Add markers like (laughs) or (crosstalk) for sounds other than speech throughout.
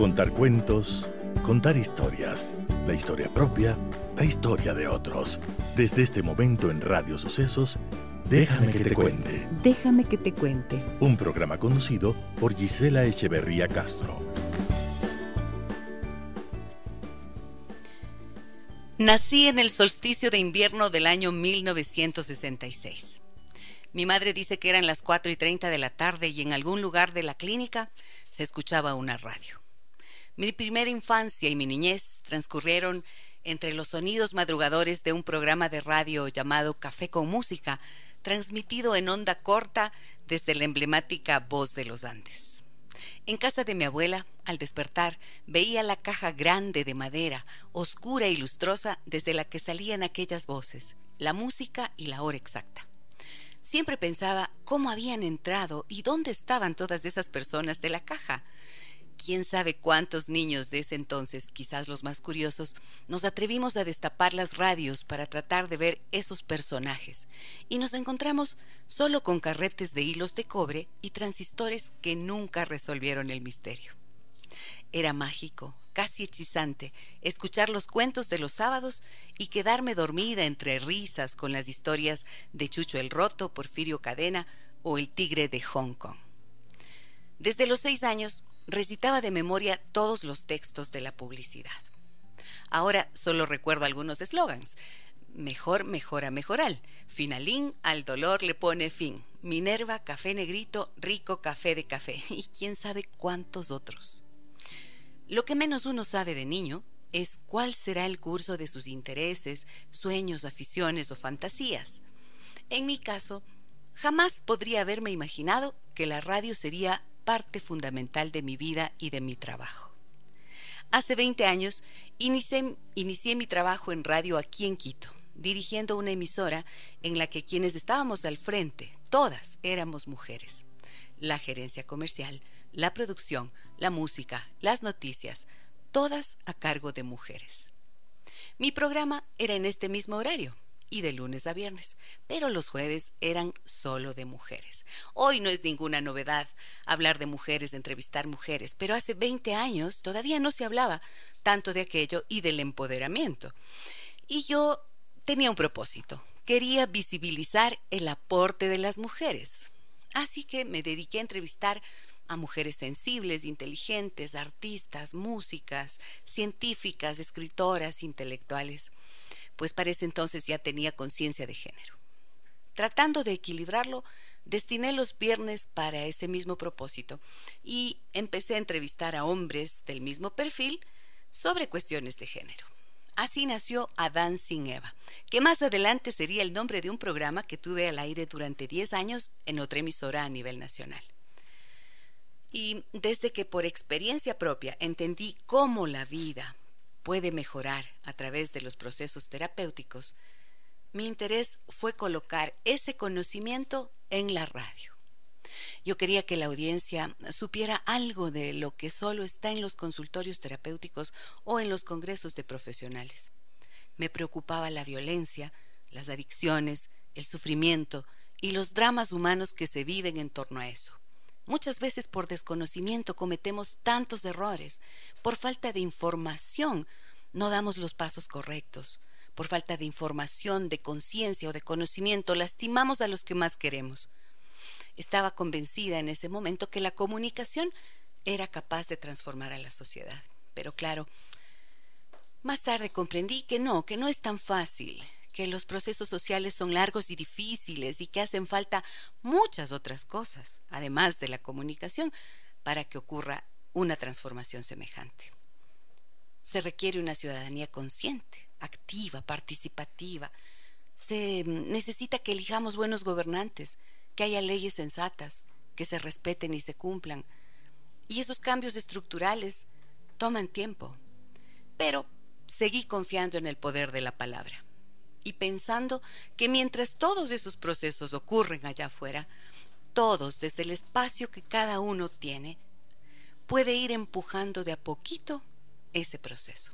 Contar cuentos, contar historias, la historia propia, la historia de otros. Desde este momento en Radio Sucesos, Déjame que te cuente. Déjame que te cuente. Un programa conducido por Gisela Echeverría Castro. Nací en el solsticio de invierno del año 1966. Mi madre dice que eran las 4 y 30 de la tarde y en algún lugar de la clínica se escuchaba una radio. Mi primera infancia y mi niñez transcurrieron entre los sonidos madrugadores de un programa de radio llamado Café con Música, transmitido en onda corta desde la emblemática Voz de los Andes. En casa de mi abuela, al despertar, veía la caja grande de madera, oscura y lustrosa, desde la que salían aquellas voces, la música y la hora exacta. Siempre pensaba cómo habían entrado y dónde estaban todas esas personas de la caja quién sabe cuántos niños de ese entonces, quizás los más curiosos, nos atrevimos a destapar las radios para tratar de ver esos personajes, y nos encontramos solo con carretes de hilos de cobre y transistores que nunca resolvieron el misterio. Era mágico, casi hechizante, escuchar los cuentos de los sábados y quedarme dormida entre risas con las historias de Chucho el Roto, Porfirio Cadena o el Tigre de Hong Kong. Desde los seis años recitaba de memoria todos los textos de la publicidad. Ahora solo recuerdo algunos eslogans. Mejor mejora mejoral. Finalín al dolor le pone fin. Minerva, café negrito, rico café de café. (laughs) Y quién sabe cuántos otros. Lo que menos uno sabe de niño es cuál será el curso de sus intereses, sueños, aficiones o fantasías. En mi caso, jamás podría haberme imaginado que la radio sería parte fundamental de mi vida y de mi trabajo. Hace 20 años inicié, mi trabajo en radio aquí en Quito, dirigiendo una emisora en la que quienes estábamos al frente, todas éramos mujeres. La gerencia comercial, la producción, la música, las noticias, todas a cargo de mujeres. Mi programa era en este mismo horario, y de lunes a viernes, pero los jueves eran solo de mujeres. Hoy no es ninguna novedad hablar de mujeres, entrevistar mujeres, pero hace 20 años todavía no se hablaba tanto de aquello y del empoderamiento. Y yo tenía un propósito, quería visibilizar el aporte de las mujeres. Así que me dediqué a entrevistar a mujeres sensibles, inteligentes, artistas, músicas, científicas, escritoras, intelectuales pues para ese entonces ya tenía conciencia de género. Tratando de equilibrarlo, destiné los viernes para ese mismo propósito y empecé a entrevistar a hombres del mismo perfil sobre cuestiones de género. Así nació Adán sin Eva, que más adelante sería el nombre de un programa que tuve al aire durante 10 años en otra emisora a nivel nacional. Y desde que por experiencia propia entendí cómo la vida, puede mejorar a través de los procesos terapéuticos, mi interés fue colocar ese conocimiento en la radio. Yo quería que la audiencia supiera algo de lo que solo está en los consultorios terapéuticos o en los congresos de profesionales. Me preocupaba la violencia, las adicciones, el sufrimiento y los dramas humanos que se viven en torno a eso. Muchas veces por desconocimiento cometemos tantos errores, por falta de información no damos los pasos correctos, por falta de información, de conciencia o de conocimiento lastimamos a los que más queremos. Estaba convencida en ese momento que la comunicación era capaz de transformar a la sociedad. Pero claro, más tarde comprendí que no, que no es tan fácil, que los procesos sociales son largos y difíciles y que hacen falta muchas otras cosas, además de la comunicación, para que ocurra una transformación semejante. Se requiere una ciudadanía consciente, activa, participativa. Se necesita que elijamos buenos gobernantes, que haya leyes sensatas, que se respeten y se cumplan. Y esos cambios estructurales toman tiempo. Pero seguí confiando en el poder de la palabra y pensando que mientras todos esos procesos ocurren allá afuera, todos, desde el espacio que cada uno tiene, puede ir empujando de a poquito ese proceso.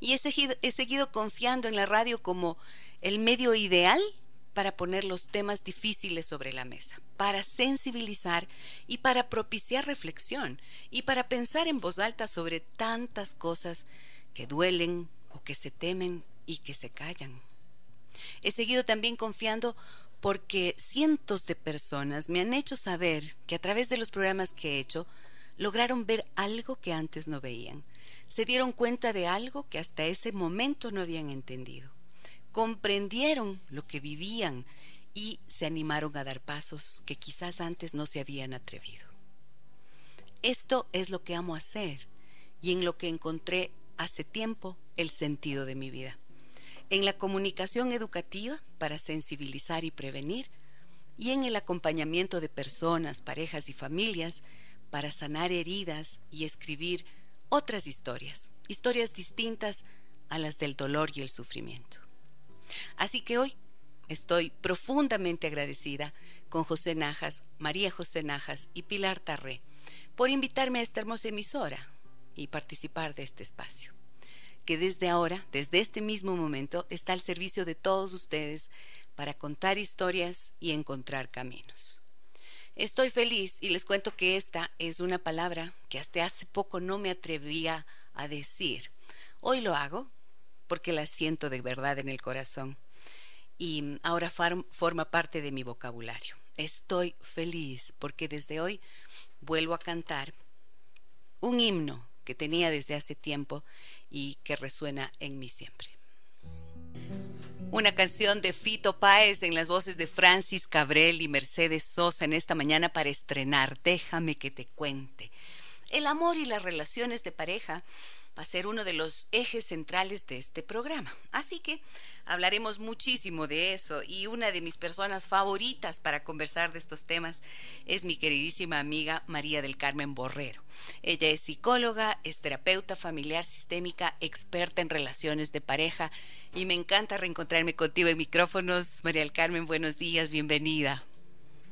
Y he seguido, he seguido confiando en la radio como el medio ideal para poner los temas difíciles sobre la mesa, para sensibilizar y para propiciar reflexión y para pensar en voz alta sobre tantas cosas que duelen o que se temen y que se callan. He seguido también confiando porque cientos de personas me han hecho saber que a través de los programas que he hecho lograron ver algo que antes no veían, se dieron cuenta de algo que hasta ese momento no habían entendido comprendieron lo que vivían y se animaron a dar pasos que quizás antes no se habían atrevido. Esto es lo que amo hacer y en lo que encontré hace tiempo el sentido de mi vida. En la comunicación educativa para sensibilizar y prevenir y en el acompañamiento de personas, parejas y familias para sanar heridas y escribir otras historias, historias distintas a las del dolor y el sufrimiento. Así que hoy estoy profundamente agradecida con José Najas, María José Najas y Pilar Tarré por invitarme a esta hermosa emisora y participar de este espacio, que desde ahora, desde este mismo momento, está al servicio de todos ustedes para contar historias y encontrar caminos. Estoy feliz y les cuento que esta es una palabra que hasta hace poco no me atrevía a decir. Hoy lo hago porque la siento de verdad en el corazón y ahora forma parte de mi vocabulario. Estoy feliz porque desde hoy vuelvo a cantar un himno que tenía desde hace tiempo y que resuena en mí siempre. Una canción de Fito Páez en las voces de Francis Cabrel y Mercedes Sosa en esta mañana para estrenar. Déjame que te cuente. El amor y las relaciones de pareja va a ser uno de los ejes centrales de este programa. Así que hablaremos muchísimo de eso y una de mis personas favoritas para conversar de estos temas es mi queridísima amiga María del Carmen Borrero. Ella es psicóloga, es terapeuta familiar sistémica, experta en relaciones de pareja y me encanta reencontrarme contigo en micrófonos. María del Carmen, buenos días, bienvenida.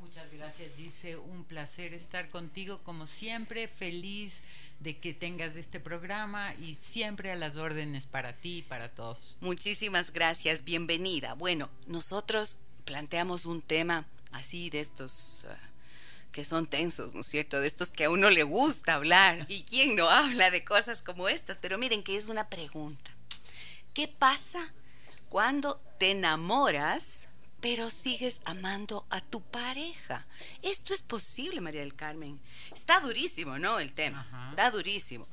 Muchas gracias, dice un placer estar contigo como siempre, feliz de que tengas este programa y siempre a las órdenes para ti y para todos. Muchísimas gracias, bienvenida. Bueno, nosotros planteamos un tema así de estos... Ah, que son tensos, ¿no es cierto? De estos que a uno le gusta hablar. (laughs) ¿Y quién no habla de cosas como estas? Pero miren que es una pregunta. ¿Qué pasa cuando te enamoras pero sigues amando a tu pareja. Esto es posible, María del Carmen. Está durísimo, ¿no? El tema. Está durísimo.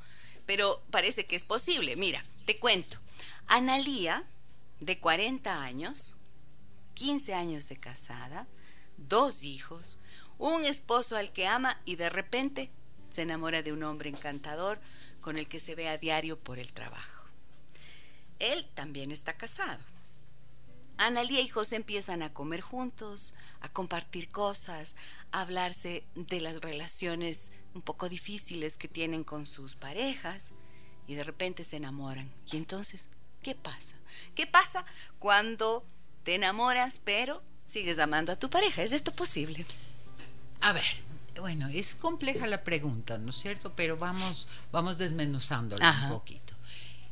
Pero parece que es posible. Mira, te cuento. Analía, de 40 años, 15 años de casada, dos hijos, un esposo al que ama y de repente se enamora de un hombre encantador con el que se ve a diario por el trabajo. Él también está casado Analía y José empiezan a comer juntos, a compartir cosas, a hablarse de las relaciones un poco difíciles que tienen con sus parejas y de repente se enamoran. Y entonces, ¿qué pasa? ¿Qué pasa cuando te enamoras pero sigues amando a tu pareja? ¿Es esto posible? A ver, bueno, es compleja la pregunta, ¿no es cierto? Pero vamos, vamos desmenuzándola un poquito.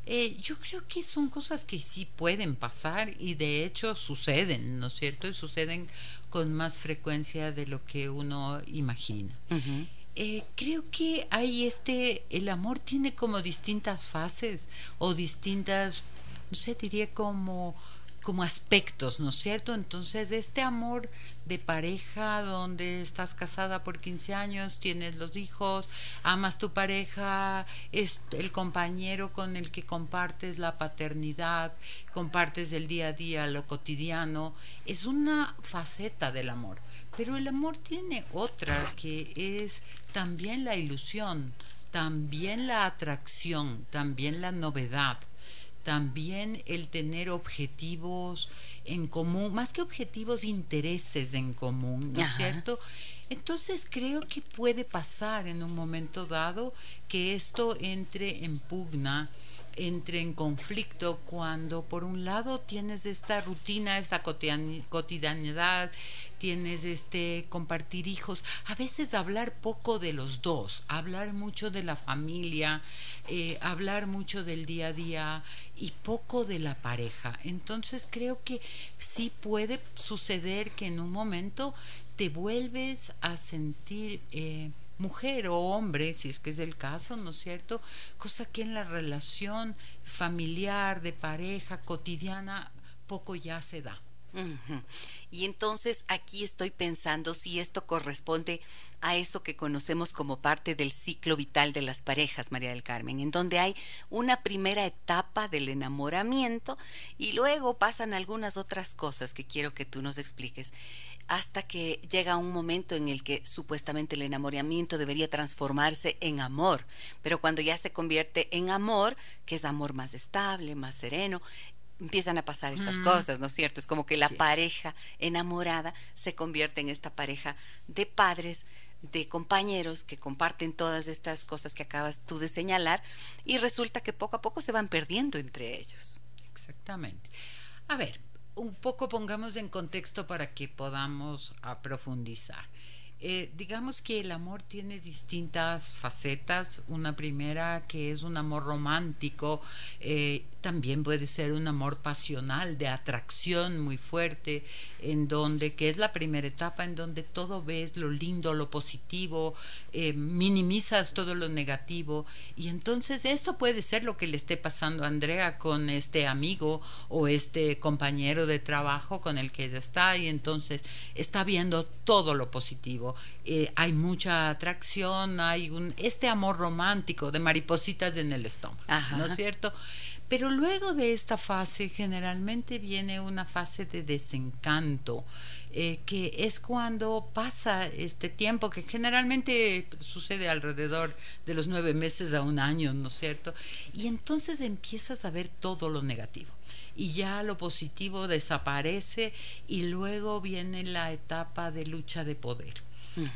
Eh, yo creo que son cosas que sí pueden pasar y de hecho suceden, ¿no es cierto? Y suceden con más frecuencia de lo que uno imagina. Eh, creo que hay este, el amor tiene como distintas fases o distintas, no sé, diría como como aspectos, ¿no es cierto? Entonces, este amor de pareja donde estás casada por 15 años, tienes los hijos, amas tu pareja, es el compañero con el que compartes la paternidad, compartes el día a día, lo cotidiano, es una faceta del amor. Pero el amor tiene otra que es también la ilusión, también la atracción, también la novedad también el tener objetivos en común, más que objetivos, intereses en común, ¿no es cierto? Entonces creo que puede pasar en un momento dado que esto entre en pugna entre en conflicto cuando por un lado tienes esta rutina, esta cotidianidad, tienes este compartir hijos, a veces hablar poco de los dos, hablar mucho de la familia, eh, hablar mucho del día a día y poco de la pareja. Entonces creo que sí puede suceder que en un momento te vuelves a sentir eh, mujer o hombre, si es que es el caso, ¿no es cierto? Cosa que en la relación familiar, de pareja, cotidiana, poco ya se da. Y entonces aquí estoy pensando si esto corresponde a eso que conocemos como parte del ciclo vital de las parejas, María del Carmen, en donde hay una primera etapa del enamoramiento y luego pasan algunas otras cosas que quiero que tú nos expliques hasta que llega un momento en el que supuestamente el enamoramiento debería transformarse en amor, pero cuando ya se convierte en amor, que es amor más estable, más sereno, empiezan a pasar estas mm. cosas, ¿no es cierto? Es como que la pareja enamorada se convierte en esta pareja de padres, de compañeros que comparten todas estas cosas que acabas tú de señalar y resulta que poco a poco se van perdiendo entre ellos. Exactamente. A ver, un poco pongamos en contexto para que podamos profundizar. Eh, digamos que el amor tiene distintas facetas. Una primera que es un amor romántico, eh, también puede ser un amor pasional, de atracción muy fuerte, en donde, que es la primera etapa, en donde todo ves lo lindo, lo positivo, eh, minimizas todo lo negativo. Y entonces eso puede ser lo que le esté pasando a Andrea con este amigo o este compañero de trabajo con el que ella está, y entonces está viendo todo lo positivo. Eh, hay mucha atracción, hay un, este amor romántico de maripositas en el estómago, ¿no es cierto? Pero luego de esta fase generalmente viene una fase de desencanto, eh, que es cuando pasa este tiempo, que generalmente sucede alrededor de los nueve meses a un año, ¿no es cierto? Y entonces empiezas a ver todo lo negativo y ya lo positivo desaparece y luego viene la etapa de lucha de poder.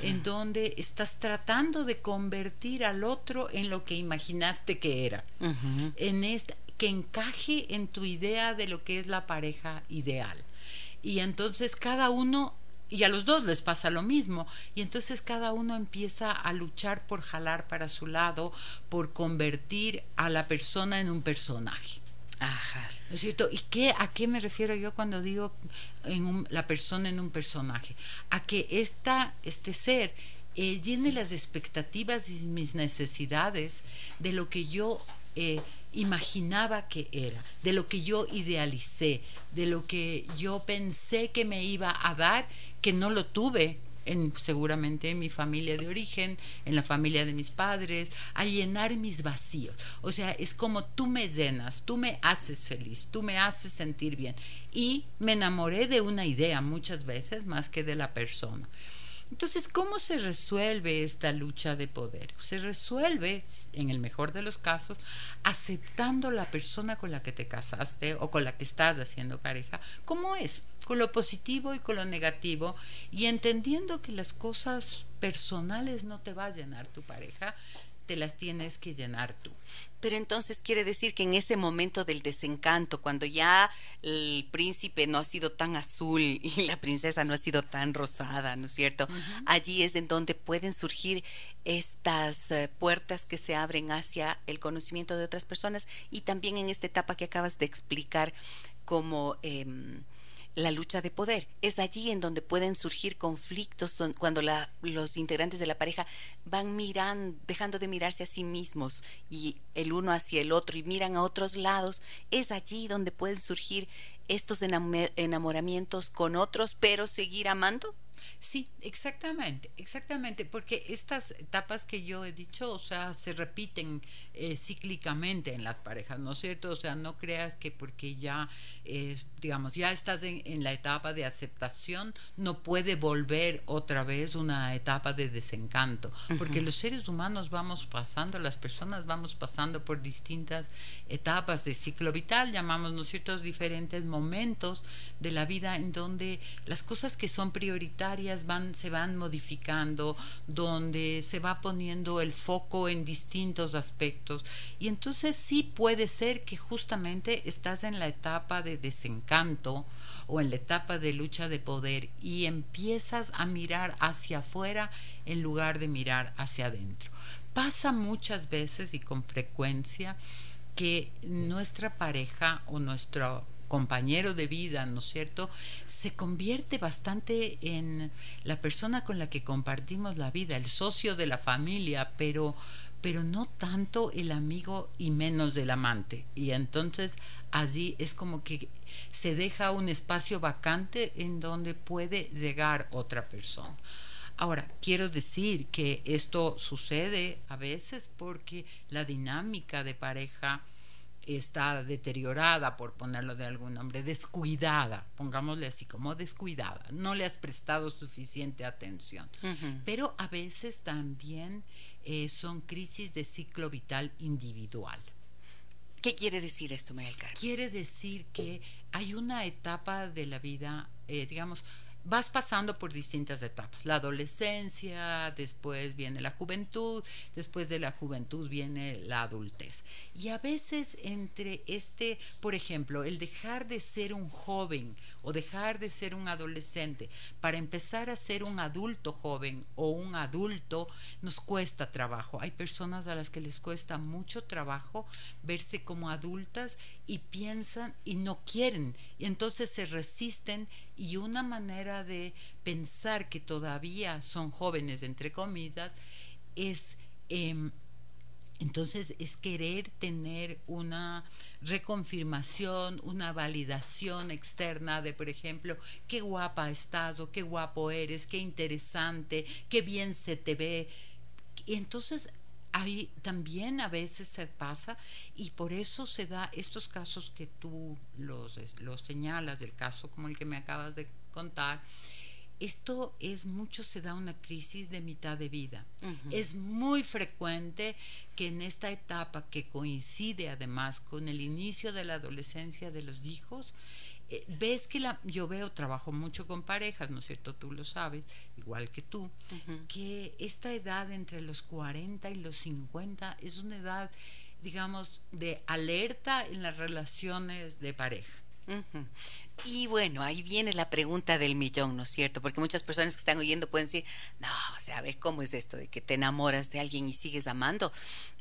En donde estás tratando de convertir al otro en lo que imaginaste que era. En esta, que encaje en tu idea de lo que es la pareja ideal. Y entonces cada uno, y a los dos les pasa lo mismo, y entonces cada uno empieza a luchar por jalar para su lado, por convertir a la persona en un personaje. Ajá. ¿No es cierto? ¿Y qué, a qué me refiero yo cuando digo en la persona en un personaje? A que esta, este ser eh, llene las expectativas y mis necesidades de lo que yo eh, imaginaba que era, de lo que yo idealicé, de lo que yo pensé que me iba a dar, que no lo tuve. En, seguramente en mi familia de origen, en la familia de mis padres, a llenar mis vacíos. O sea, es como tú me llenas, tú me haces feliz, tú me haces sentir bien. Y me enamoré de una idea muchas veces más que de la persona. Entonces, ¿cómo se resuelve esta lucha de poder? Se resuelve, en el mejor de los casos, aceptando la persona con la que te casaste o con la que estás haciendo pareja, como es, con lo positivo y con lo negativo, y entendiendo que las cosas personales no te va a llenar tu pareja, te las tienes que llenar tú. Pero entonces quiere decir que en ese momento del desencanto, cuando ya el príncipe no ha sido tan azul (laughs) y la princesa no ha sido tan rosada, ¿no es cierto? Allí es en donde pueden surgir estas eh, puertas que se abren hacia el conocimiento de otras personas y también en esta etapa que acabas de explicar como... Em, la lucha de poder. Es allí en donde pueden surgir conflictos cuando los integrantes de la pareja van mirando, dejando de mirarse a sí mismos y el uno hacia el otro y miran a otros lados. Es allí donde pueden surgir estos enamoramientos con otros, pero seguir amando. Sí, exactamente, exactamente, porque estas etapas que yo he dicho, o sea, se repiten eh, cíclicamente en las parejas, ¿no es cierto? O sea, no creas que porque ya, eh, digamos, ya estás en, la etapa de aceptación, no puede volver otra vez una etapa de desencanto, porque los seres humanos vamos pasando, las personas vamos pasando por distintas etapas de ciclo vital, llamamos, ¿no es cierto?, diferentes momentos de la vida en donde las cosas que son prioritarias, etarias van, se van modificando, donde se va poniendo el foco en distintos aspectos. Y entonces sí puede ser que justamente estás en la etapa de desencanto o en la etapa de lucha de poder y empiezas a mirar hacia afuera en lugar de mirar hacia adentro. Pasa muchas veces y con frecuencia que nuestra pareja o nuestro compañero de vida, ¿no es cierto?, se convierte bastante en la persona con la que compartimos la vida, el socio de la familia, pero pero no tanto el amigo y menos del amante. Y entonces allí es como que se deja un espacio vacante en donde puede llegar otra persona. Ahora, quiero decir que esto sucede a veces porque la dinámica de pareja está deteriorada, por ponerlo de algún nombre, descuidada, pongámosle así como descuidada, no le has prestado suficiente atención. Pero a veces también eh, son crisis de ciclo vital individual. ¿Qué quiere decir esto, Mael Quiere decir que hay una etapa de la vida, eh, digamos, vas pasando por distintas etapas. La adolescencia, después viene la juventud, después de la juventud viene la adultez. Y a veces entre este, por ejemplo, el dejar de ser un joven o dejar de ser un adolescente para empezar a ser un adulto joven o un adulto, nos cuesta trabajo. Hay personas a las que les cuesta mucho trabajo verse como adultas y piensan y no quieren. Y entonces se resisten y una manera de pensar que todavía son jóvenes, entre comillas, es... Em, entonces es querer tener una reconfirmación, una validación externa de, por ejemplo, qué guapa estás o qué guapo eres, qué interesante, qué bien se te ve. Y entonces ahí también a veces se pasa y por eso se da estos casos que tú los, los señalas, del caso como el que me acabas de contar, esto es mucho, se da una crisis de mitad de vida. Es muy frecuente que en esta etapa que coincide además con el inicio de la adolescencia de los hijos, eh, ves que la, yo veo, trabajo mucho con parejas, ¿no es cierto? Tú lo sabes, igual que tú, que esta edad entre los 40 y los 50 es una edad, digamos, de alerta en las relaciones de pareja. Y bueno, ahí viene la pregunta del millón, ¿no es cierto? Porque muchas personas que están oyendo pueden decir, no, o sea, a ver, ¿cómo es esto de que te enamoras de alguien y sigues amando?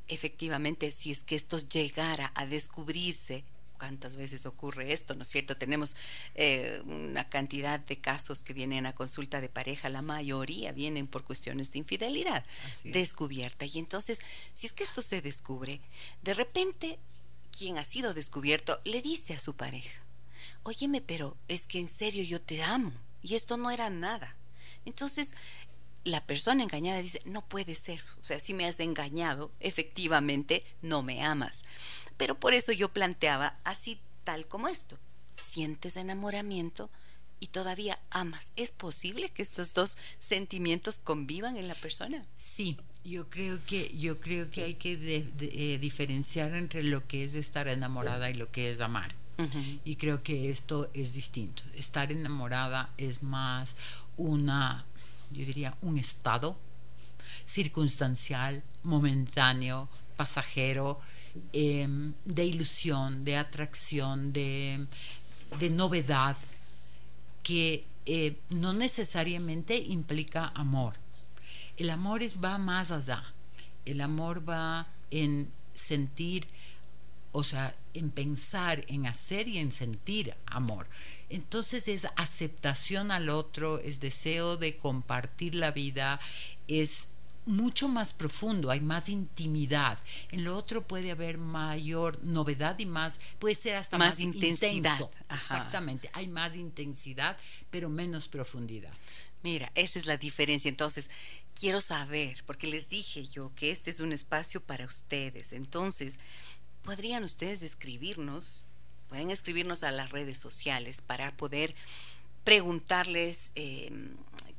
Efectivamente, si es que esto llegara a descubrirse cuántas veces ocurre esto, ¿no es cierto? Tenemos eh, una cantidad de casos que vienen a consulta de pareja, la mayoría vienen por cuestiones de infidelidad descubierta. Y entonces, si es que esto se descubre, de repente, quien ha sido descubierto le dice a su pareja, óyeme, pero es que en serio yo te amo y esto no era nada. Entonces, la persona engañada dice, no puede ser, o sea, si me has engañado, efectivamente no me amas. Pero por eso yo planteaba así tal como esto. Sientes enamoramiento y todavía amas. ¿Es posible que estos dos sentimientos convivan en la persona? Sí, yo creo que yo creo que hay que eh, diferenciar entre lo que es estar enamorada y lo que es amar. Y creo que esto es distinto. Estar enamorada es más una, yo diría, un estado circunstancial, momentáneo, pasajero, Em, de ilusión, de atracción, de, novedad, que eh, no necesariamente implica amor. El amor va más allá. El amor va en sentir, o sea, en pensar, en hacer y en sentir amor. Entonces es aceptación al otro, es deseo de compartir la vida, es mucho más profundo, hay más intimidad. En lo otro puede haber mayor novedad y más, puede ser hasta más, intensidad. Exactamente, hay más intensidad, pero menos profundidad. Mira, esa es la diferencia. Entonces, quiero saber, porque les dije yo que este es un espacio para ustedes. Entonces, ¿podrían ustedes escribirnos? Pueden escribirnos a las redes sociales para poder preguntarles, eh,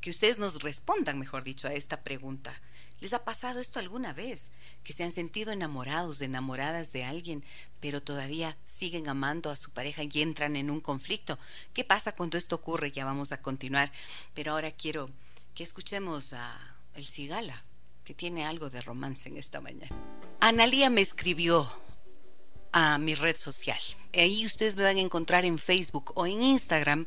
que ustedes nos respondan, mejor dicho, a esta pregunta ¿Les ha pasado esto alguna vez? Que se han sentido enamorados, enamoradas de alguien, pero todavía siguen amando a su pareja y entran en un conflicto. ¿Qué pasa cuando esto ocurre? Ya vamos a continuar. Pero ahora quiero que escuchemos a El Cigala, que tiene algo de romance en esta mañana. Analía me escribió a mi red social. Ahí ustedes me van a encontrar en Facebook o en Instagram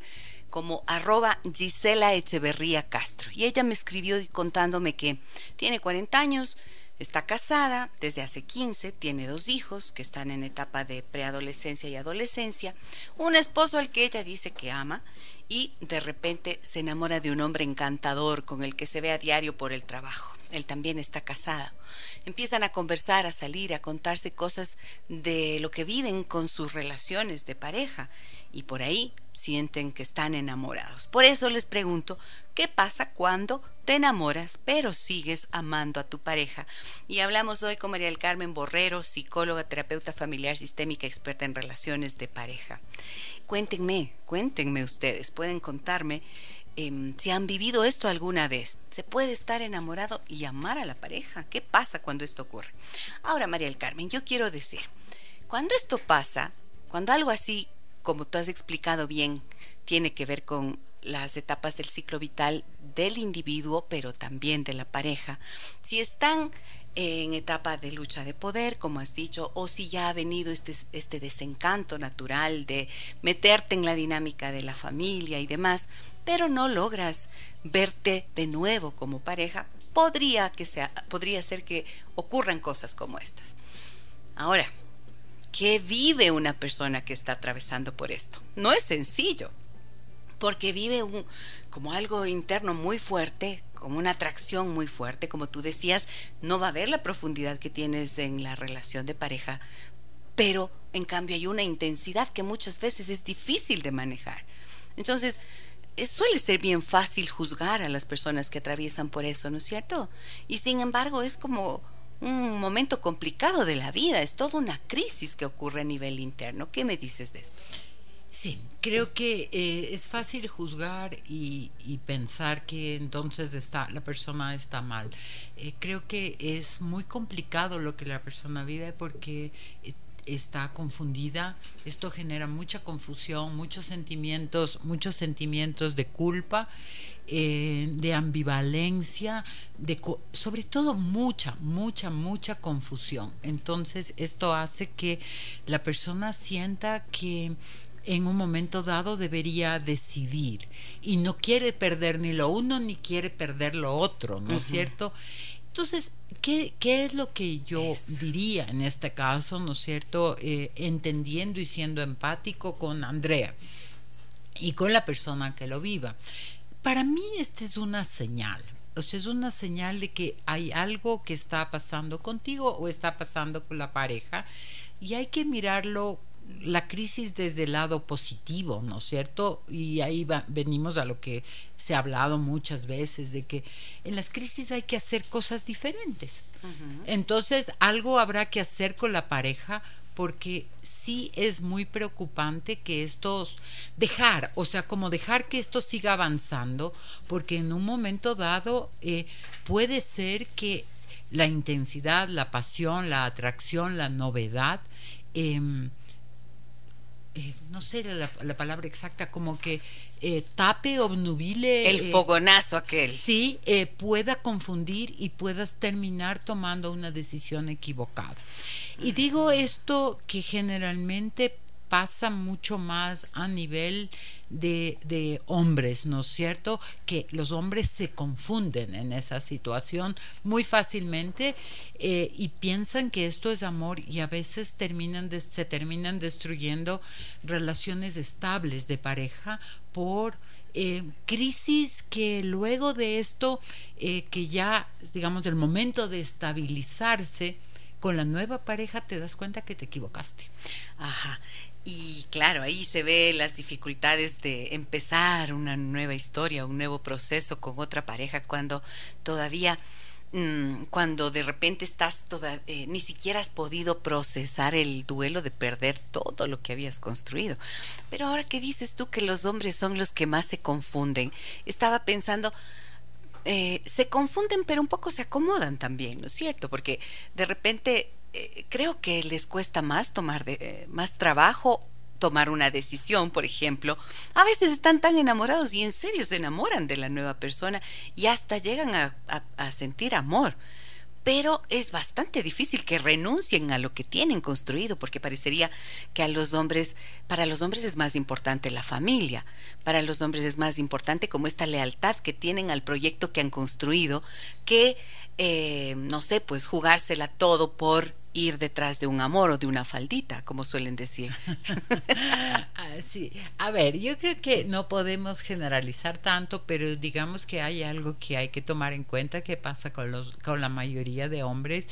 como arroba Gisela Echeverría Castro. Y ella me escribió contándome que tiene 40 años, está casada desde hace 15, tiene dos hijos que están en etapa de preadolescencia y adolescencia, un esposo al que ella dice que ama y de repente se enamora de un hombre encantador con el que se ve a diario por el trabajo. Él también está casado. Empiezan a conversar, a salir, a contarse cosas de lo que viven con sus relaciones de pareja y por ahí sienten que están enamorados. Por eso les pregunto, ¿qué pasa cuando te enamoras pero sigues amando a tu pareja? Y hablamos hoy con María del Carmen Borrero, psicóloga, terapeuta familiar sistémica, experta en relaciones de pareja. Cuéntenme, cuéntenme ustedes, pueden contarme em, si han vivido esto alguna vez. ¿Se puede estar enamorado y amar a la pareja? ¿Qué pasa cuando esto ocurre? Ahora, María del Carmen, yo quiero decir, cuando esto pasa, cuando algo así como tú has explicado bien, tiene que ver con las etapas del ciclo vital del individuo, pero también de la pareja. Si están en etapa de lucha de poder, como has dicho, o si ya ha venido este, este desencanto natural de meterte en la dinámica de la familia y demás, pero no logras verte de nuevo como pareja, podría, que podría ser que ocurran cosas como estas. Ahora, ¿Qué vive una persona que está atravesando por esto? No es sencillo, porque vive un, como algo interno muy fuerte, como una atracción muy fuerte, como tú decías, no va a haber la profundidad que tienes en la relación de pareja, pero en cambio hay una intensidad que muchas veces es difícil de manejar. Entonces, suele ser bien fácil juzgar a las personas que atraviesan por eso, ¿no es cierto? Y sin embargo es como un momento complicado de la vida, es toda una crisis que ocurre a nivel interno. ¿Qué me dices de esto? Sí, creo que eh, es fácil juzgar y, pensar que entonces está, la persona está mal. Eh, creo que es muy complicado lo que la persona vive porque eh, está confundida. Esto genera mucha confusión, muchos sentimientos, muchos sentimientos de culpa de ambivalencia, de sobre todo mucha, mucha, mucha confusión. Entonces esto hace que la persona sienta que en un momento dado debería decidir y no quiere perder ni lo uno ni quiere perder lo otro, ¿no es cierto? Entonces, ¿qué, ¿qué, es lo que yo diría en este caso, ¿no es cierto? Eh, entendiendo y siendo empático con Andrea y con la persona que lo viva. Para mí esta es una señal. O sea, es una señal de que hay algo que está pasando contigo o está pasando con la pareja y hay que mirarlo la crisis desde el lado positivo, ¿no es cierto? Y ahí venimos a lo que se ha hablado muchas veces, de que en las crisis hay que hacer cosas diferentes. Entonces, algo habrá que hacer con la pareja porque sí es muy preocupante que estos dejar, o sea, como dejar que esto siga avanzando, porque en un momento dado eh, puede ser que la intensidad, la pasión, la atracción, la novedad, em, eh, no sé la, la, palabra exacta, como que eh, tape, obnubile. El fogonazo aquel. Sí, pueda confundir y puedas terminar tomando una decisión equivocada. Y digo esto que generalmente pasa mucho más a nivel de, hombres, ¿no es cierto? Que los hombres se confunden en esa situación muy fácilmente eh, y piensan que esto es amor y a veces terminan se terminan destruyendo relaciones estables de pareja por eh, crisis que luego de esto, eh, que ya, digamos, el momento de estabilizarse, con la nueva pareja te das cuenta que te equivocaste. Ajá. Y claro, ahí se ve las dificultades de empezar una nueva historia, un nuevo proceso con otra pareja cuando todavía, mm, cuando de repente estás toda, eh, ni siquiera has podido procesar el duelo de perder todo lo que habías construido. Pero ahora que dices tú que los hombres son los que más se confunden, estaba pensando, eh, se confunden, pero un poco se acomodan también, ¿no es cierto? Porque de repente eh, creo que les cuesta más tomar de, eh, más trabajo tomar una decisión, por ejemplo. A veces están tan enamorados y en serio se enamoran de la nueva persona y hasta llegan a sentir amor pero es bastante difícil que renuncien a lo que tienen construido, porque parecería que a los hombres, para los hombres es más importante la familia, para los hombres es más importante como esta lealtad que tienen al proyecto que han construido, que, eh, no sé, pues jugársela todo por ir detrás de un amor o de una faldita, como suelen decir. (laughs) Ah, sí, a ver, yo creo que no podemos generalizar tanto, pero digamos que hay algo que hay que tomar en cuenta que pasa con, los, con la mayoría de hombres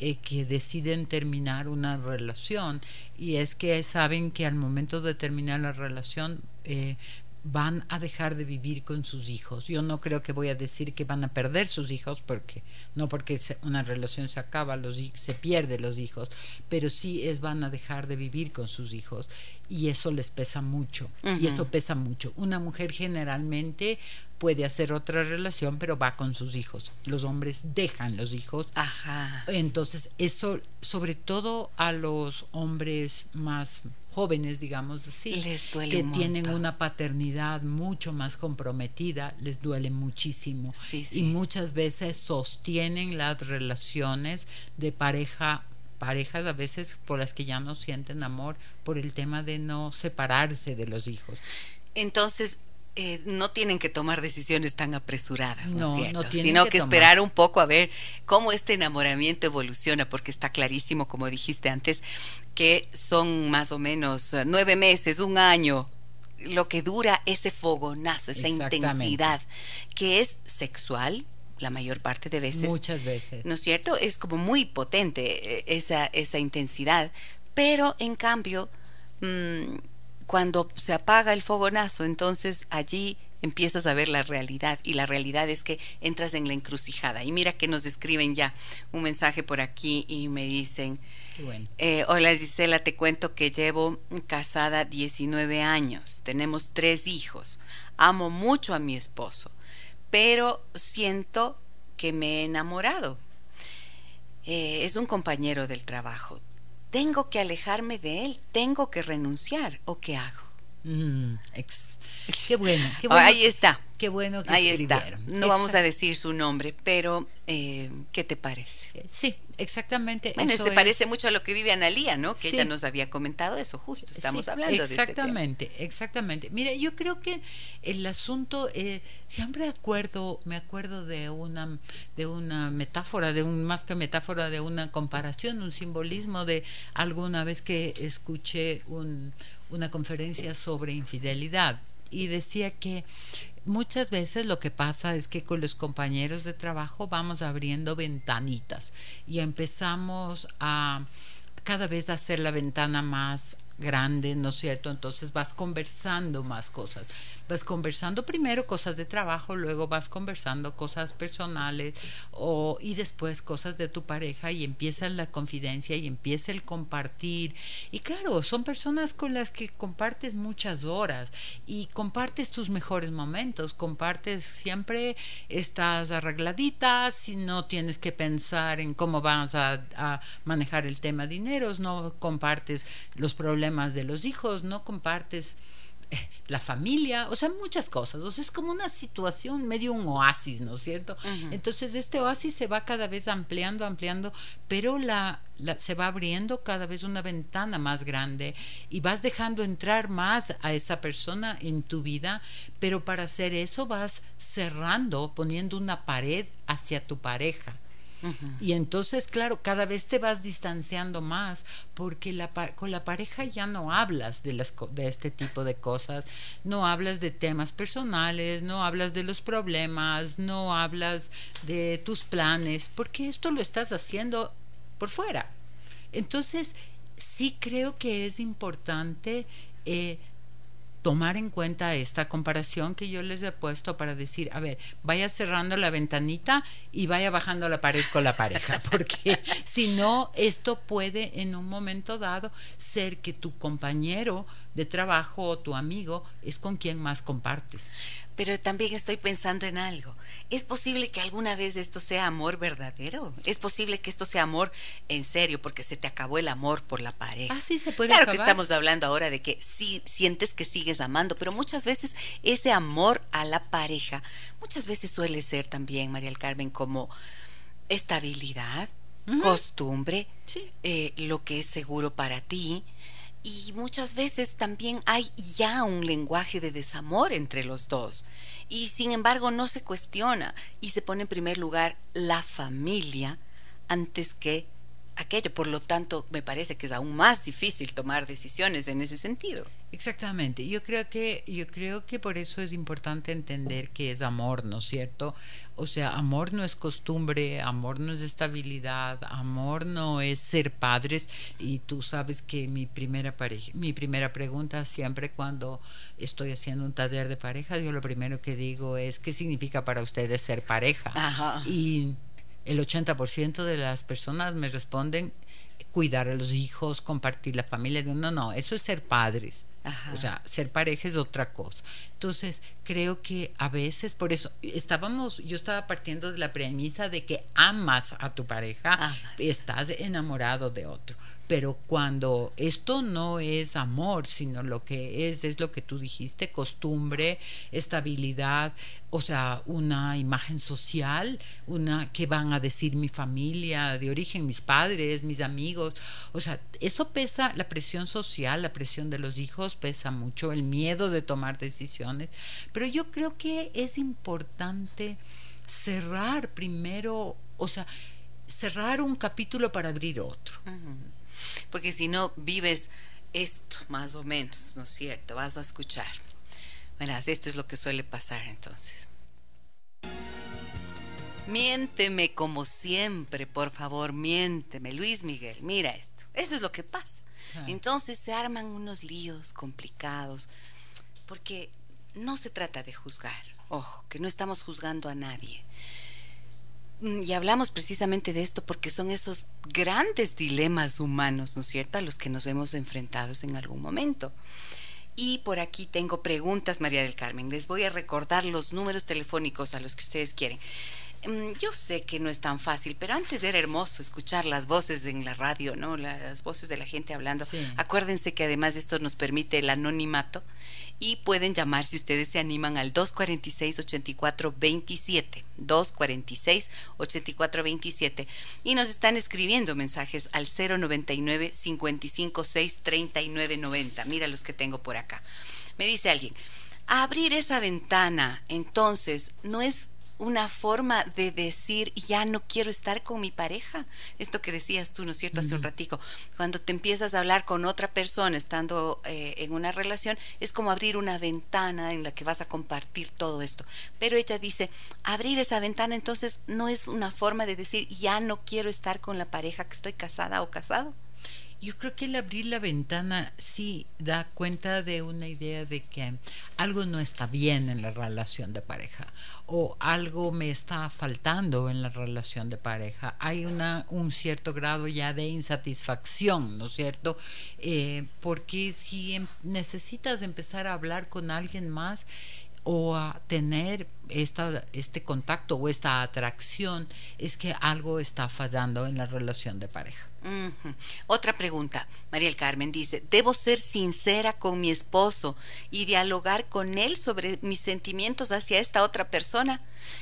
eh, que deciden terminar una relación y es que saben que al momento de terminar la relación eh, van a dejar de vivir con sus hijos. Yo no creo que voy a decir que van a perder sus hijos, porque no porque una relación se acaba, los, se pierde los hijos, pero sí es van a dejar de vivir con sus hijos y eso les pesa mucho. Y eso pesa mucho. Una mujer generalmente puede hacer otra relación, pero va con sus hijos. Los hombres dejan los hijos. Ajá. Entonces, eso, sobre todo a los hombres más jóvenes, digamos así, que tienen una paternidad mucho más comprometida, les duele muchísimo. Y muchas veces sostienen las relaciones de pareja parejas a veces por las que ya no sienten amor por el tema de no separarse de los hijos. Entonces, eh, no tienen que tomar decisiones tan apresuradas, ¿no, es cierto? Sino que, esperar un poco a ver cómo este enamoramiento evoluciona, porque está clarísimo, como dijiste antes, que son más o menos eh, nueve meses, un año, lo que dura ese fogonazo, esa intensidad, que es sexual, la mayor parte de veces. Muchas veces. ¿No es cierto? Es como muy potente eh, esa, esa intensidad, pero en cambio... Mmm, cuando se apaga el fogonazo, entonces allí empiezas a ver la realidad y la realidad es que entras en la encrucijada. Y mira que nos escriben ya un mensaje por aquí y me dicen, eh, hola Gisela, te cuento que llevo casada 19 años, tenemos tres hijos, amo mucho a mi esposo, pero siento que me he enamorado. Eh, es un compañero del trabajo tengo que alejarme de él, tengo que renunciar o qué hago. Mm, qué bueno, qué bueno. Ahí está. Qué bueno que Ahí está. No vamos a decir su nombre, pero eh, ¿qué te parece? Sí, exactamente. Bueno, se parece mucho a lo que vive Analía, ¿no? Que ella nos había comentado eso, justo. Estamos hablando de Exactamente, exactamente. Mira, yo creo que el asunto, eh, siempre acuerdo, me acuerdo de una, de una metáfora, de un más que metáfora, de una comparación, un simbolismo de alguna vez que escuché un, una conferencia sobre infidelidad y decía que muchas veces lo que pasa es que con los compañeros de trabajo vamos abriendo ventanitas y empezamos a cada vez hacer la ventana más grande, ¿no es cierto? Entonces vas conversando más cosas. Vas conversando primero cosas de trabajo, luego vas conversando cosas personales o, y después cosas de tu pareja y empieza la confidencia y empieza el compartir. Y claro, son personas con las que compartes muchas horas y compartes tus mejores momentos, compartes siempre estás arregladitas y no tienes que pensar en cómo vas a, a manejar el tema dineros, no compartes los problemas de los hijos, no compartes eh, la familia, o sea, muchas cosas. O sea, es como una situación, medio un oasis, ¿no es cierto? Entonces, este oasis se va cada vez ampliando, ampliando, pero la, se va abriendo cada vez una ventana más grande y vas dejando entrar más a esa persona en tu vida, pero para hacer eso vas cerrando, poniendo una pared hacia tu pareja. Y entonces, claro, cada vez te vas distanciando más porque la, con la pareja ya no hablas de, las, de este tipo de cosas, no hablas de temas personales, no hablas de los problemas, no hablas de tus planes, porque esto lo estás haciendo por fuera. Entonces, sí creo que es importante eh, tomar en cuenta esta comparación que yo les he puesto para decir, a ver, vaya cerrando la ventanita y vaya bajando la pared con la pareja, (laughs) porque si no, esto puede en un momento dado ser que tu compañero de trabajo o tu amigo es con quien más compartes. Pero también estoy pensando en algo. ¿Es posible que alguna vez esto sea amor verdadero? ¿Es posible que esto sea amor en serio porque se te acabó el amor por la pareja? Ah, sí, se puede Claro que estamos hablando ahora de que sí sientes que sigues amando, pero muchas veces ese amor a la pareja, muchas veces suele ser también, María del Carmen, como estabilidad, costumbre, eh, lo que es seguro para ti y muchas veces también hay ya un lenguaje de desamor entre los dos. Y sin embargo no se cuestiona y se pone en primer lugar la familia antes que aquello. Por lo tanto, me parece que es aún más difícil tomar decisiones en ese sentido. Exactamente. Yo creo que yo creo que por eso es importante entender que es amor, ¿no es cierto? O sea, amor no es costumbre, amor no es estabilidad, amor no es ser padres y tú sabes que mi primera pareja, mi primera pregunta siempre cuando estoy haciendo un taller de pareja, yo lo primero que digo es ¿qué significa para ustedes ser pareja? Ajá. Y el 80% de las personas me responden cuidar a los hijos, compartir la familia. No, no, eso es ser padres. O sea, ser pareja es otra cosa. Entonces, creo que a veces, por eso, estábamos, yo estaba partiendo de la premisa de que amas a tu pareja, estás enamorado de otro. Pero cuando esto no es amor, sino lo que es, es lo que tú dijiste, costumbre, estabilidad, o sea, una imagen social, una que van a decir mi familia de origen, mis padres, mis amigos, o sea, eso pesa, la presión social, la presión de los hijos pesa mucho, el miedo de tomar decisiones, pero yo creo que es importante cerrar primero, o sea, cerrar un capítulo para abrir otro. Porque si no vives esto, más o menos, ¿no es cierto? Vas a escuchar. Verás, esto es lo que suele pasar entonces. Miénteme como siempre, por favor, miénteme, Luis Miguel, mira esto. Eso es lo que pasa. Ah. Entonces se arman unos líos complicados, porque no se trata de juzgar, ojo, que no estamos juzgando a nadie. Mm, y hablamos precisamente de esto porque son esos grandes dilemas humanos, ¿no es cierto?, a los que nos vemos enfrentados en algún momento. Y por aquí tengo preguntas, María del Carmen. Les voy a recordar los números telefónicos a los que ustedes quieren. Mm, yo sé que no es tan fácil, pero antes era hermoso escuchar las voces en la radio, ¿no? Las voces de la gente hablando. Acuérdense que además esto nos permite el anonimato y pueden llamar si ustedes se animan al 246-8427. 246-8427. Y nos están escribiendo mensajes al 099-556-3990. Mira los que tengo por acá. Me dice alguien, abrir esa ventana, entonces, no es una forma de decir ya no quiero estar con mi pareja. Esto que decías tú, ¿no es cierto? Hace un ratico. Cuando te empiezas a hablar con otra persona estando eh, en una relación, es como abrir una ventana en la que vas a compartir todo esto. Pero ella dice, abrir esa ventana entonces no es una forma de decir ya no quiero estar con la pareja que estoy casada o casado. Yo creo que el abrir la ventana sí da cuenta de una idea de que algo no está bien en la relación de pareja o algo me está faltando en la relación de pareja. Hay una, un cierto grado ya de insatisfacción, ¿no es cierto? Eh, porque si em, necesitas empezar a hablar con alguien más, o a tener esta, este contacto o esta atracción, es que algo está fallando en la relación de pareja. Otra pregunta, María el Carmen dice, ¿debo ser sincera con mi esposo y dialogar con él sobre mis sentimientos hacia esta otra persona?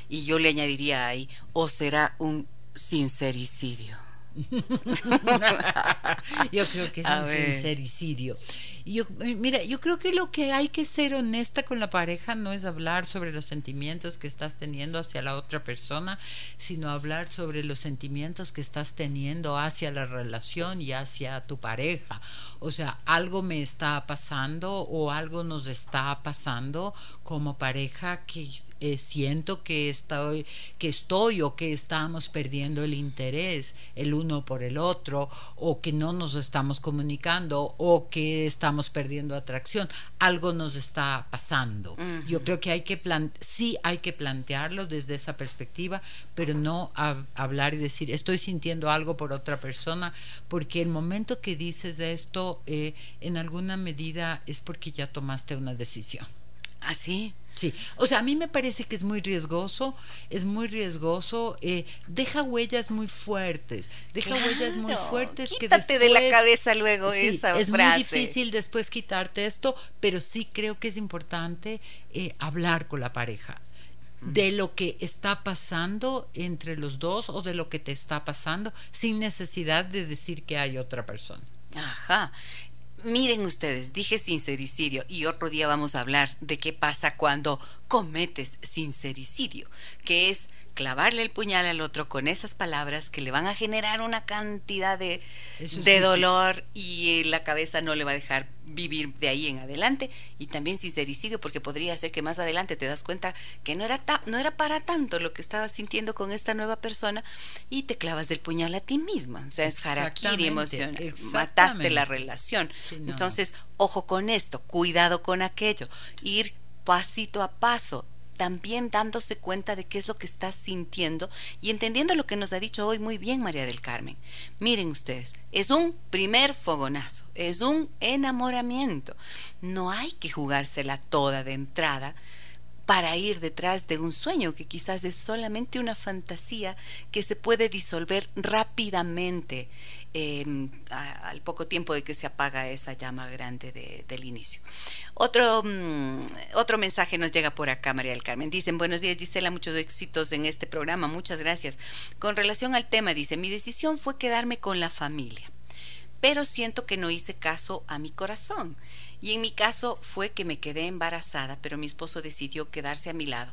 Y yo le añadiría ahí, ¿o será un sincericidio? (laughs) yo creo que es un sincericidio. Yo, eh, mira, yo creo que lo que hay que ser honesta con la pareja no es hablar sobre los sentimientos que estás teniendo hacia la otra persona, sino hablar sobre los sentimientos que estás teniendo hacia la relación y hacia tu pareja. O sea, algo me está pasando o algo nos está pasando como pareja que eh, siento que estoy, que estoy o que estamos perdiendo el interés el uno por el otro o que no nos estamos comunicando o que estamos perdiendo atracción. Algo nos está pasando. Yo creo que hay que sí hay que plantearlo desde esa perspectiva, pero no hablar y decir estoy sintiendo algo por otra persona, porque el momento que dices esto, eh, en alguna medida es porque ya tomaste una decisión. ¿Ah, sí? Sí, o sea, a mí me parece que es muy riesgoso, es muy riesgoso, eh, deja huellas muy fuertes, deja huellas muy fuertes quítate que de la cabeza luego esa es muy difícil después quitarte esto, pero sí creo que es importante eh, hablar con la pareja de lo que está pasando entre los dos o de lo que te está pasando sin necesidad de decir que hay otra persona. Ajá. Miren ustedes, dije sincericidio y otro día vamos a hablar de qué pasa cuando cometes sincericidio, que es clavarle el puñal al otro con esas palabras que le van a generar una cantidad de, de dolor y la cabeza no le va a dejar vivir de ahí en adelante. Y también sincericidio porque podría ser que más adelante te das cuenta que no era no era para tanto lo que estabas sintiendo con esta nueva persona y te clavas del puñal a ti misma. O sea es harakiri emocional. Mataste la relación. Entonces ojo con esto cuidado con aquello. Ir pasito a paso también dándose cuenta de qué es lo que estás sintiendo y entendiendo lo que nos ha dicho hoy muy bien María del Carmen. Miren ustedes, es un primer fogonazo, es un enamoramiento. No hay que jugársela toda de entrada para ir detrás de un sueño que quizás es solamente una fantasía que se puede disolver rápidamente em, al poco tiempo de que se apaga esa llama grande del inicio. Otro, mm, otro mensaje nos llega por acá, María del Carmen. Dicen, buenos días Gisela, muchos éxitos en este programa, muchas gracias. Con relación al tema, dice, mi decisión fue quedarme con la familia, pero siento que no hice caso a mi corazón y en mi caso fue que me quedé embarazada, pero mi esposo decidió quedarse a mi lado.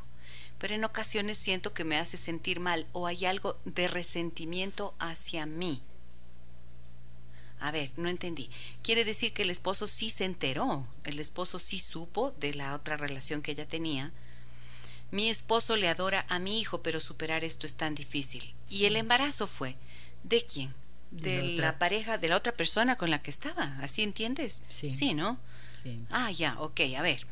Pero en ocasiones siento que me hace sentir mal o hay algo de resentimiento hacia mí. A ver, no entendí. Quiere decir que el esposo sí se enteró, el esposo sí supo de la otra relación que ella tenía. Mi esposo le adora a mi hijo, pero superar esto es tan difícil. ¿Y el embarazo fue? ¿De quién? De, la, pareja, de la otra persona con la que estaba. ¿Así entiendes? Sí. Sí, ¿no? Ah, ya, ok, a ver.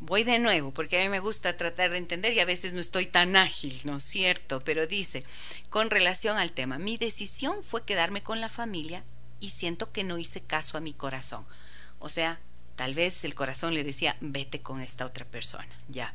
Voy de nuevo, porque a mí me gusta tratar de entender y a veces no estoy tan ágil, ¿no es cierto? Pero dice, con relación al tema, mi decisión fue quedarme con la familia y siento que no hice caso a mi corazón. O sea, tal vez el corazón le decía, vete con esta otra persona, ya.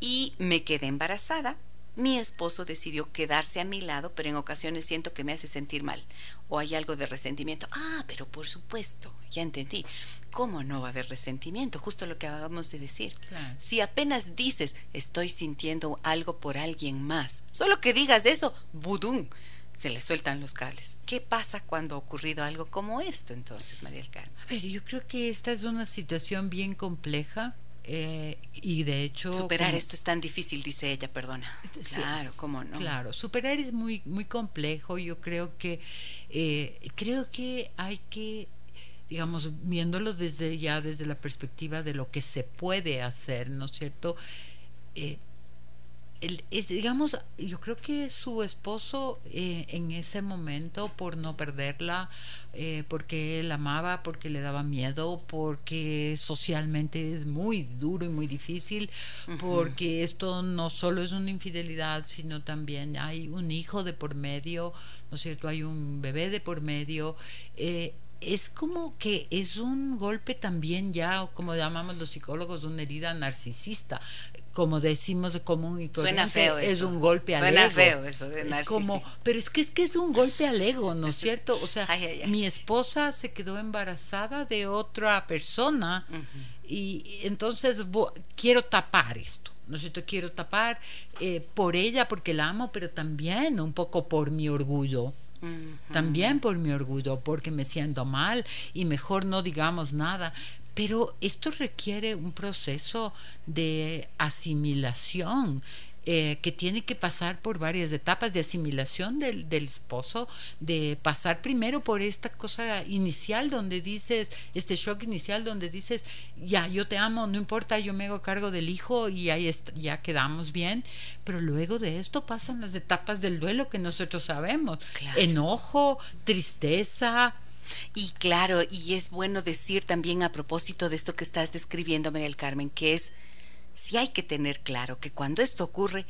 Y me quedé embarazada mi esposo decidió quedarse a mi lado, pero en ocasiones siento que me hace sentir mal o hay algo de resentimiento. Ah, pero por supuesto, ya entendí. ¿Cómo no va a haber resentimiento? Justo lo que acabamos de decir. Si apenas dices, estoy sintiendo algo por alguien más, solo que digas eso, budum, se le sueltan los cables. ¿Qué pasa cuando ha ocurrido algo como esto entonces, María del Carmen? A ver, yo creo que esta es una situación bien compleja eh, y de hecho superar esto es tan difícil dice ella perdona. Claro cómo no. Claro superar es muy muy complejo. Yo creo que eh, creo que hay que digamos viéndolo desde ya desde la perspectiva de lo que se puede hacer no es cierto eh, digamos, yo creo que su esposo eh, en ese momento, por no perderla, eh, porque él amaba, porque le daba miedo, porque socialmente es muy duro y muy difícil, porque esto no solo es una infidelidad, sino también hay un hijo de por medio, ¿no es cierto? Hay un bebé de por medio. Eh, es como que es un golpe también ya, como llamamos los psicólogos, de una herida narcisista como decimos de común y corriente, es un golpe al ego. feo eso de es como, pero es que es que es un golpe al ego, ¿no es (laughs) cierto? O sea, mi esposa se quedó embarazada de otra persona y entonces quiero tapar esto. ¿no es cierto? Quiero tapar eh, por ella porque la amo, pero también un poco por mi orgullo. También por mi orgullo, porque me siento mal y mejor no digamos nada. Pero esto requiere un proceso de asimilación. Eh, que tiene que pasar por varias etapas de asimilación del, del, esposo, de pasar primero por esta cosa inicial donde dices, este shock inicial donde dices, ya, yo te amo, no importa, yo me hago cargo del hijo y ahí ya quedamos bien, pero luego de esto pasan las etapas del duelo que nosotros sabemos, enojo, tristeza, y claro, y es bueno decir también a propósito de esto que estás describiendo, María del Carmen, que es, si hay que tener claro que cuando esto ocurre,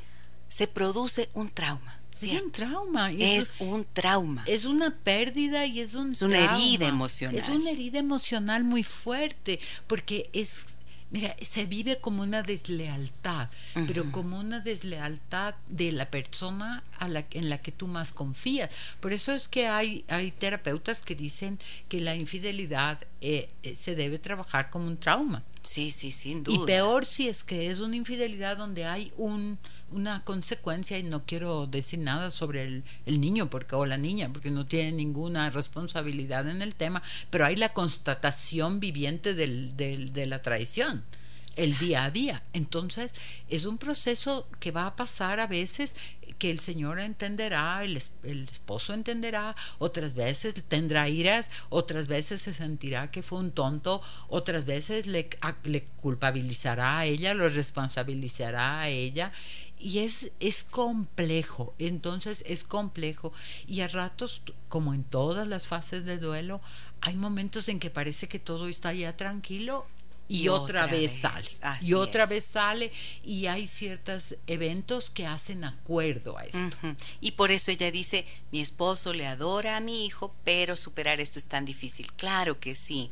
se produce un trauma. Es un trauma. Es, un trauma. Es una pérdida y es un Es una herida emocional. Es una herida emocional muy fuerte, porque es Mira, se vive como una deslealtad, pero como una deslealtad de la persona a la, en la que tú más confías. Por eso es que hay, hay terapeutas que dicen que la infidelidad eh, eh, se debe trabajar como un trauma. Sí, sí, sin duda. Y peor si es que es una infidelidad donde hay un, una consecuencia, y no quiero decir nada sobre el, el, niño porque, o la niña, porque no tiene ninguna responsabilidad en el tema, pero hay la constatación viviente del, del, de la traición el día a día. Entonces, es un proceso que va a pasar a veces que el Señor entenderá, el, el, esposo entenderá, otras veces tendrá iras, otras veces se sentirá que fue un tonto, otras veces le, le culpabilizará a ella, lo responsabilizará a ella. Y es, es complejo, entonces es complejo. Y a ratos, como en todas las fases de duelo, hay momentos en que parece que todo está ya tranquilo y, otra, vez, sale. y otra vez sale y hay ciertos eventos que hacen acuerdo a esto. Y por eso ella dice, mi esposo le adora a mi hijo, pero superar esto es tan difícil. Claro que sí.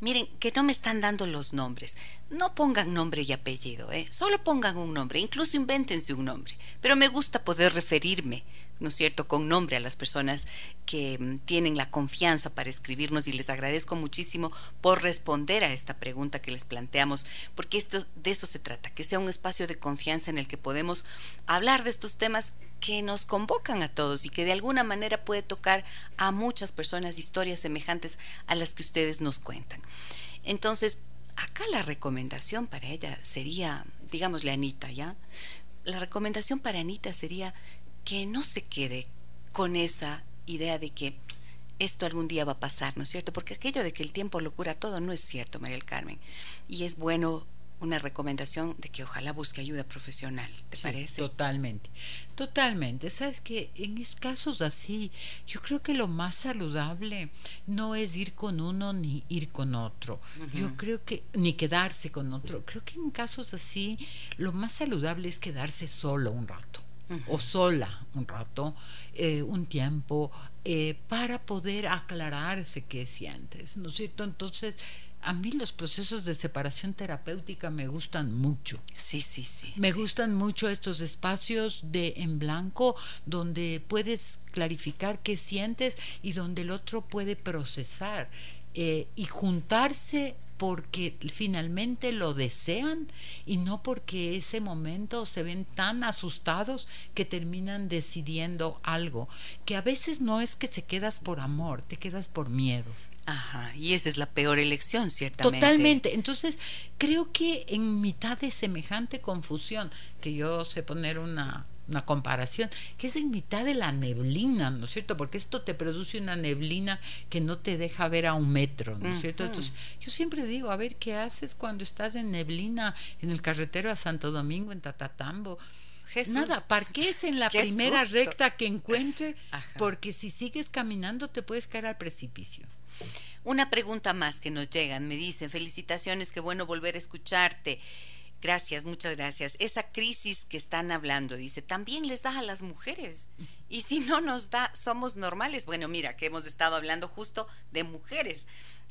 Miren, que no me están dando los nombres. No pongan nombre y apellido, ¿eh? solo pongan un nombre, incluso invéntense un nombre. Pero me gusta poder referirme ¿no es cierto?, con nombre a las personas que mm, tienen la confianza para escribirnos y les agradezco muchísimo por responder a esta pregunta que les planteamos, porque esto, de eso se trata, que sea un espacio de confianza en el que podemos hablar de estos temas que nos convocan a todos y que de alguna manera puede tocar a muchas personas historias semejantes a las que ustedes nos cuentan. Entonces, acá la recomendación para ella sería, digámosle Anita, ¿ya? La recomendación para Anita sería que no se quede con esa idea de que esto algún día va a pasar, ¿no es cierto? Porque aquello de que el tiempo lo cura todo no es cierto, María del Carmen. Y es bueno una recomendación de que ojalá busque ayuda profesional, ¿te parece? Totalmente, totalmente. Sabes que en casos así, yo creo que lo más saludable no es ir con uno ni ir con otro. Yo creo que, ni quedarse con otro. Creo que en casos así, lo más saludable es quedarse solo un rato o sola un rato, eh, un tiempo, eh, para poder aclararse qué sientes, ¿no es cierto? Entonces, a mí los procesos de separación terapéutica me gustan mucho. Sí, sí, sí. Me gustan mucho estos espacios de en blanco donde puedes clarificar qué sientes y donde el otro puede procesar eh, y juntarse porque finalmente lo desean y no porque ese momento se ven tan asustados que terminan decidiendo algo, que a veces no es que se quedas por amor, te quedas por miedo. Ajá, y esa es la peor elección, ciertamente. Totalmente. Entonces, creo que en mitad de semejante confusión, que yo sé poner una una comparación, que es en mitad de la neblina, ¿no es cierto? Porque esto te produce una neblina que no te deja ver a un metro, ¿no es cierto? Entonces, yo siempre digo, a ver, ¿qué haces cuando estás en neblina en el carretero a Santo Domingo, en Tatatambo? Jesús. Nada, parques en la (laughs) primera recta que encuentre, (laughs) porque si sigues caminando te puedes caer al precipicio. Una pregunta más que nos llegan, me dicen, felicitaciones, qué bueno volver a escucharte. Gracias, muchas gracias. Esa crisis que están hablando, dice, también les da a las mujeres. Y si no nos da, somos normales. Bueno, mira, que hemos estado hablando justo de mujeres,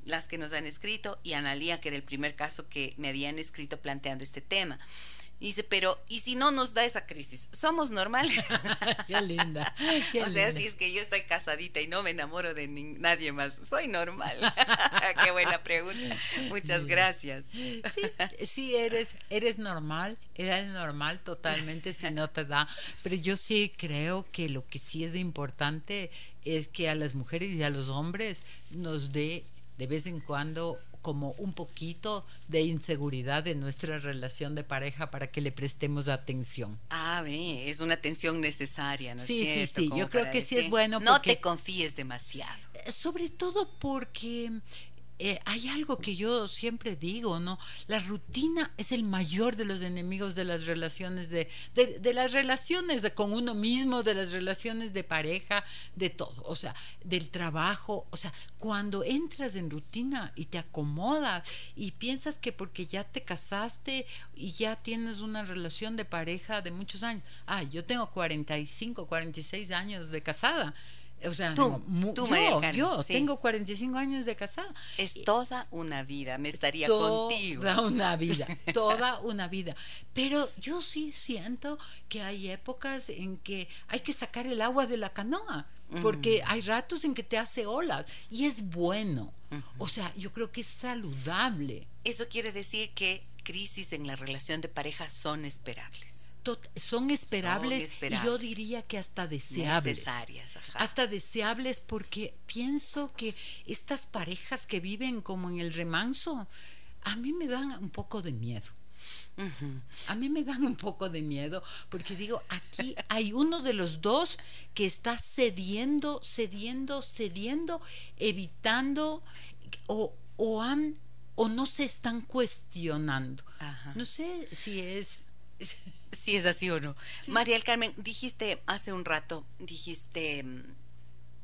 las que nos han escrito, y Analía, que era el primer caso que me habían escrito planteando este tema dice, pero ¿y si no nos da esa crisis? ¿Somos normales? (laughs) qué linda. (laughs) o sea, si es que yo estoy casadita y no me enamoro de nadie más, soy normal. (laughs) qué buena pregunta. Muchas gracias. Sí, sí, eres, eres normal, eres normal totalmente si no te da. Pero yo sí creo que lo que sí es importante es que a las mujeres y a los hombres nos dé de vez en cuando como un poquito de inseguridad en nuestra relación de pareja para que le prestemos atención. Ah, ve, es una atención necesaria, ¿no es sí, cierto? Sí, sí, yo creo que sí es bueno. No te confíes demasiado. Sobre todo porque eh, hay algo que yo siempre digo, ¿no? La rutina es el mayor de los enemigos de las relaciones, de, de, las relaciones con uno mismo, de las relaciones de pareja, de todo, o sea, del trabajo, o sea, cuando entras en rutina y te acomodas y piensas que porque ya te casaste y ya tienes una relación de pareja de muchos años, ah, yo tengo 45, 46 años de casada, O sea, tú, tú yo, yo tengo 45 años de casada. Es toda una vida, me estaría contigo. Toda (laughs) una vida, (laughs) toda una vida. Pero yo sí siento que hay épocas en que hay que sacar el agua de la canoa, porque hay ratos en que te hace olas y es bueno. O sea, yo creo que es saludable. Eso quiere decir que crisis en la relación de pareja son esperables son esperables, y yo diría que hasta deseables. Hasta deseables porque pienso que estas parejas que viven como en el remanso, a mí me dan un poco de miedo. A mí me dan un poco de miedo porque digo, aquí hay uno de los dos que está cediendo, cediendo, cediendo, evitando o, o han o no se están cuestionando. No sé si es (laughs) si es así o no. María del Carmen, dijiste hace un rato, dijiste mm,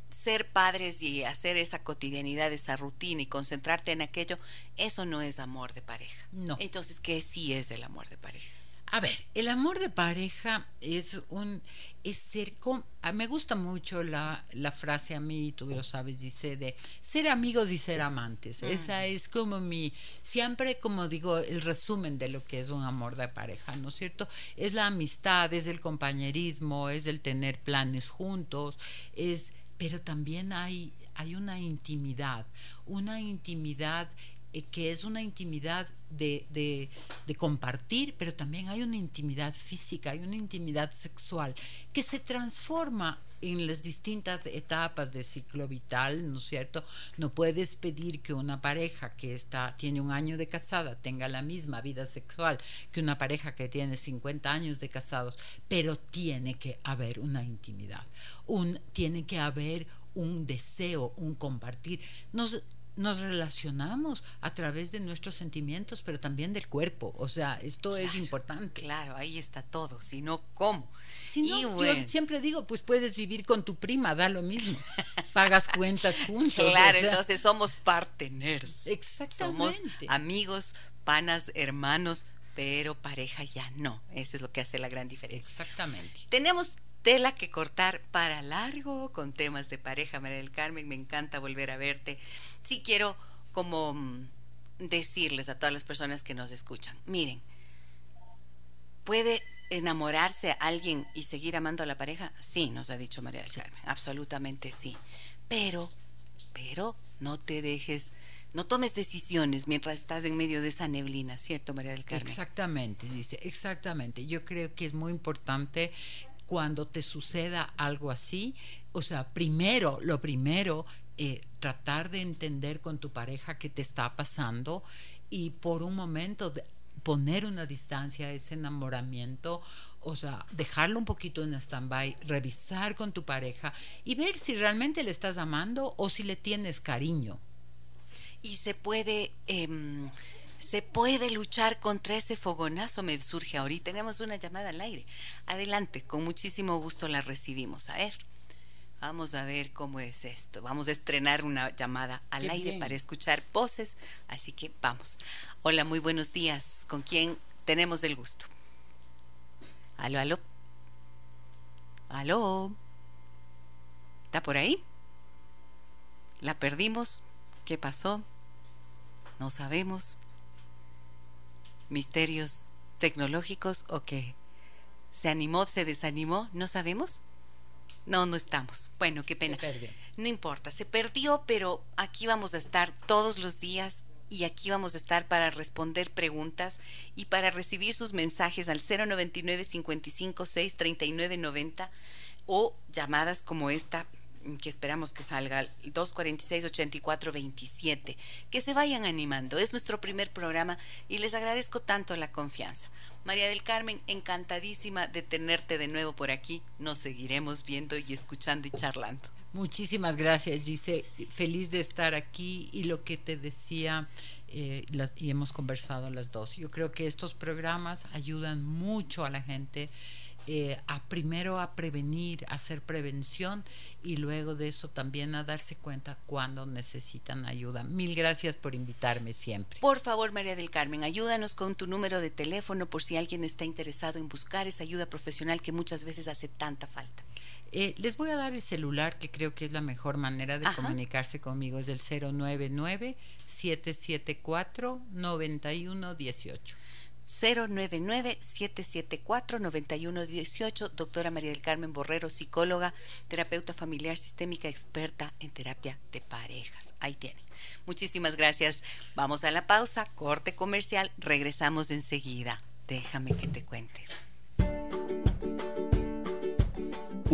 ser padres y hacer esa cotidianidad, esa rutina y concentrarte en aquello, eso no es amor de pareja. No. Entonces, ¿qué sí es el amor de pareja? A ver, el amor de pareja es un es ser con, ah, me gusta mucho la, la, frase a mí, tú lo sabes, dice de ser amigos y ser amantes. Esa es como mi, siempre como digo, el resumen de lo que es un amor de pareja, ¿no es cierto? Es la amistad, es el compañerismo, es el tener planes juntos, es, pero también hay, hay una intimidad, una intimidad eh, que es una intimidad de, de, compartir, pero también hay una intimidad física, hay una intimidad sexual que se transforma en las distintas etapas del ciclo vital, ¿no es cierto? No puedes pedir que una pareja que está, tiene un año de casada tenga la misma vida sexual que una pareja que tiene 50 años de casados, pero tiene que haber una intimidad, un, tiene que haber un deseo, un compartir. Nos, nos relacionamos a través de nuestros sentimientos, pero también del cuerpo. O sea, esto es importante. Claro, ahí está todo, si no, ¿cómo? Si no, yo siempre digo, pues puedes vivir con tu prima, da lo mismo. (laughs) Pagas cuentas juntos. Claro, entonces somos partners. Exactamente. Somos amigos, panas, hermanos, pero pareja ya no. Eso es lo que hace la gran diferencia. Exactamente. Tenemos tela que cortar para largo con temas de pareja, María del Carmen. Me encanta volver a verte. Sí quiero como mm, decirles a todas las personas que nos escuchan, miren, ¿puede enamorarse a alguien y seguir amando a la pareja? Sí, nos ha dicho María del Carmen, absolutamente sí. Pero, pero no te dejes no tomes decisiones mientras estás en medio de esa neblina, ¿cierto, María del Carmen? Exactamente, dice, exactamente. Yo creo que es muy importante cuando te suceda algo así, o sea, primero, lo primero, eh, tratar de entender con tu pareja qué te está pasando y por un momento poner una distancia a ese enamoramiento, o sea, dejarlo un poquito en stand-by, revisar con tu pareja y ver si realmente le estás amando o si le tienes cariño. Y se puede... Em, se puede luchar contra ese fogonazo, me surge ahorita. Tenemos una llamada al aire. Adelante, con muchísimo gusto la recibimos. A ver, vamos a ver cómo es esto. Vamos a estrenar una llamada al aire para escuchar voces, así que vamos. Hola, muy buenos días. ¿Con quién tenemos el gusto? Aló, aló. Aló. ¿Está por ahí? ¿La perdimos? ¿Qué pasó? No sabemos misterios tecnológicos o qué? ¿Se animó, se desanimó? ¿No sabemos? No, no estamos. Bueno, qué pena. No importa, se perdió, pero aquí vamos a estar todos los días y aquí vamos a estar para responder preguntas y para recibir sus mensajes al 099 55 6 39 90 o llamadas como esta que esperamos que salga, 246-8427. Que se vayan animando. Es nuestro primer programa y les agradezco tanto la confianza. María del Carmen, encantadísima de tenerte de nuevo por aquí. Nos seguiremos viendo y escuchando y charlando. Muchísimas gracias, Gise. Feliz de estar aquí y lo que te decía, eh, y hemos conversado las dos. Yo creo que estos programas ayudan mucho a la gente eh, a primero a prevenir, a hacer prevención y luego de eso también a darse cuenta cuando necesitan ayuda. Mil gracias por invitarme siempre. Por favor, María del Carmen, ayúdanos con tu número de teléfono por si alguien está interesado en buscar esa ayuda profesional que muchas veces hace tanta falta. Eh, les voy a dar el celular que creo que es la mejor manera de comunicarse conmigo. Es el 099-774-9118. 099-774-9118, doctora María del Carmen Borrero, psicóloga, terapeuta familiar sistémica, experta en terapia de parejas. Ahí tiene. Muchísimas gracias. Vamos a la pausa, corte comercial, regresamos enseguida. Déjame que te cuente.